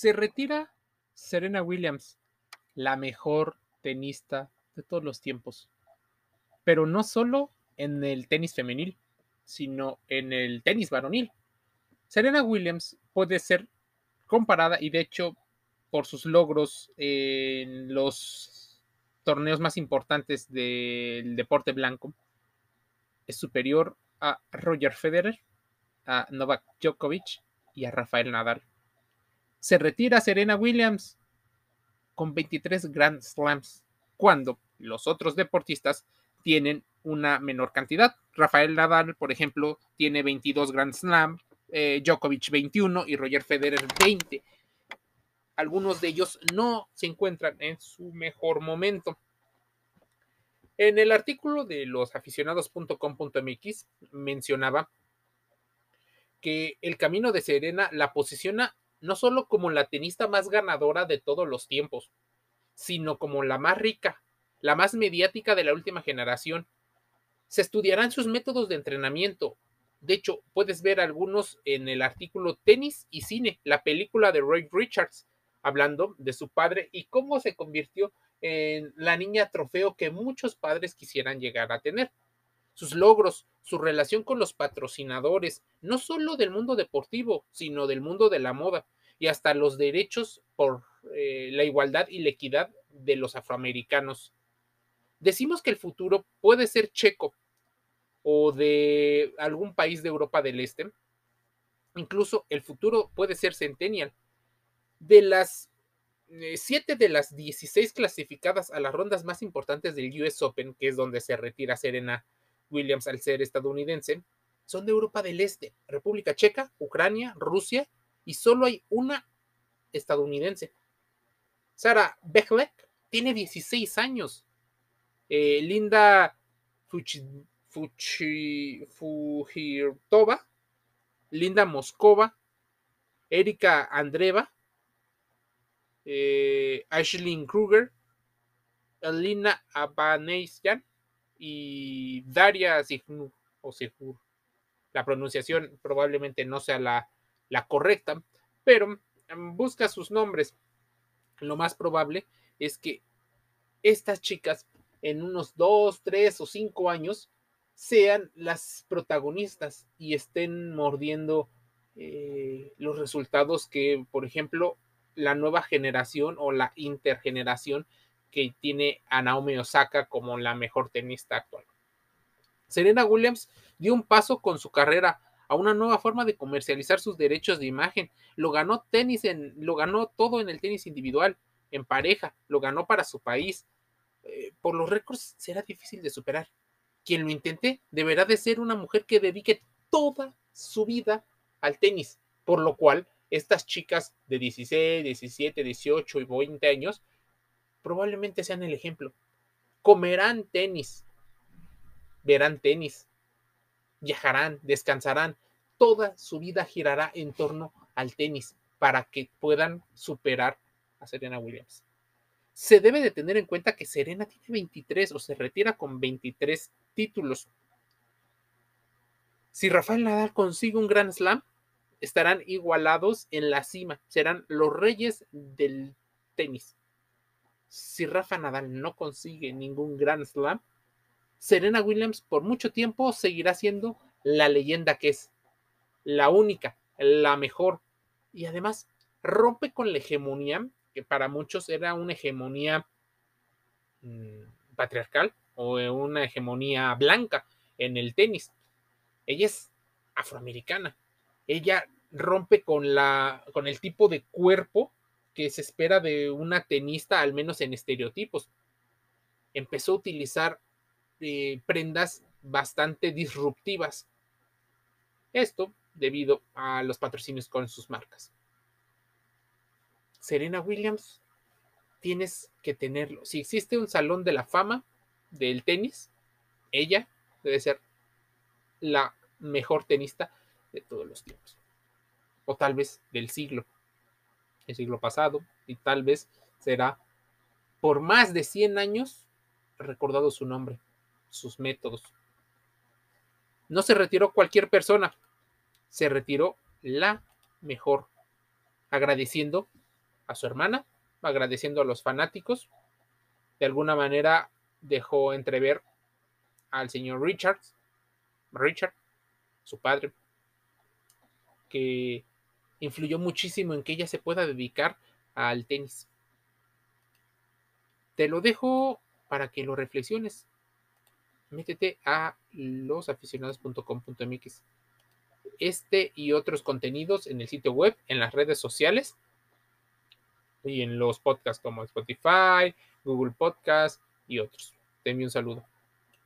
Se retira Serena Williams, la mejor tenista de todos los tiempos. Pero no solo en el tenis femenil, sino en el tenis varonil. Serena Williams puede ser comparada y de hecho por sus logros en los torneos más importantes del deporte blanco es superior a Roger Federer, a Novak Djokovic y a Rafael Nadal. Se retira Serena Williams con 23 Grand Slams, cuando los otros deportistas tienen una menor cantidad. Rafael Nadal, por ejemplo, tiene 22 Grand Slam, eh, Djokovic 21 y Roger Federer 20. Algunos de ellos no se encuentran en su mejor momento. En el artículo de losaficionados.com.mx mencionaba que el camino de Serena la posiciona no solo como la tenista más ganadora de todos los tiempos, sino como la más rica, la más mediática de la última generación. Se estudiarán sus métodos de entrenamiento. De hecho, puedes ver algunos en el artículo Tenis y Cine, la película de Roy Richards, hablando de su padre y cómo se convirtió en la niña trofeo que muchos padres quisieran llegar a tener. Sus logros, su relación con los patrocinadores, no solo del mundo deportivo, sino del mundo de la moda y hasta los derechos por eh, la igualdad y la equidad de los afroamericanos. Decimos que el futuro puede ser checo o de algún país de Europa del Este. Incluso el futuro puede ser centennial. De las eh, siete de las 16 clasificadas a las rondas más importantes del US Open, que es donde se retira Serena Williams al ser estadounidense, son de Europa del Este, República Checa, Ucrania, Rusia, y solo hay una estadounidense. Sara Bechlek tiene 16 años. Eh, Linda Fujirtova, Linda Moscova, Erika Andreva, eh, Kruger, Elina Abanesian y Daria Signur o Sigur. La pronunciación probablemente no sea la, la correcta, pero em, busca sus nombres. Lo más probable es que estas chicas en unos dos, tres o cinco años sean las protagonistas y estén mordiendo eh, los resultados que, por ejemplo, la nueva generación o la intergeneración que tiene a Naomi Osaka como la mejor tenista actual. Serena Williams dio un paso con su carrera a una nueva forma de comercializar sus derechos de imagen. Lo ganó tenis en, lo ganó todo en el tenis individual, en pareja, lo ganó para su país. Eh, por los récords será difícil de superar. Quien lo intente deberá de ser una mujer que dedique toda su vida al tenis, por lo cual estas chicas de 16, 17, 18 y 20 años probablemente sean el ejemplo. Comerán tenis, verán tenis, viajarán, descansarán. Toda su vida girará en torno al tenis para que puedan superar a Serena Williams. Se debe de tener en cuenta que Serena tiene 23 o se retira con 23 títulos. Si Rafael Nadal consigue un Grand Slam, estarán igualados en la cima, serán los reyes del tenis. Si Rafa Nadal no consigue ningún Grand Slam, Serena Williams por mucho tiempo seguirá siendo la leyenda que es, la única, la mejor, y además rompe con la hegemonía, que para muchos era una hegemonía mm, patriarcal o una hegemonía blanca en el tenis. Ella es afroamericana, ella rompe con, la, con el tipo de cuerpo que se espera de una tenista, al menos en estereotipos. Empezó a utilizar eh, prendas bastante disruptivas. Esto debido a los patrocinios con sus marcas. Serena Williams, tienes que tenerlo. Si existe un salón de la fama del tenis, ella debe ser la mejor tenista de todos los tiempos. O tal vez del siglo, el siglo pasado, y tal vez será por más de 100 años recordado su nombre, sus métodos. No se retiró cualquier persona, se retiró la mejor, agradeciendo a su hermana, agradeciendo a los fanáticos. De alguna manera dejó entrever al señor Richards, Richard, su padre, que influyó muchísimo en que ella se pueda dedicar al tenis. Te lo dejo para que lo reflexiones. Métete a losaficionados.com.mx. Este y otros contenidos en el sitio web, en las redes sociales y en los podcasts como Spotify, Google Podcast y otros. Te un saludo.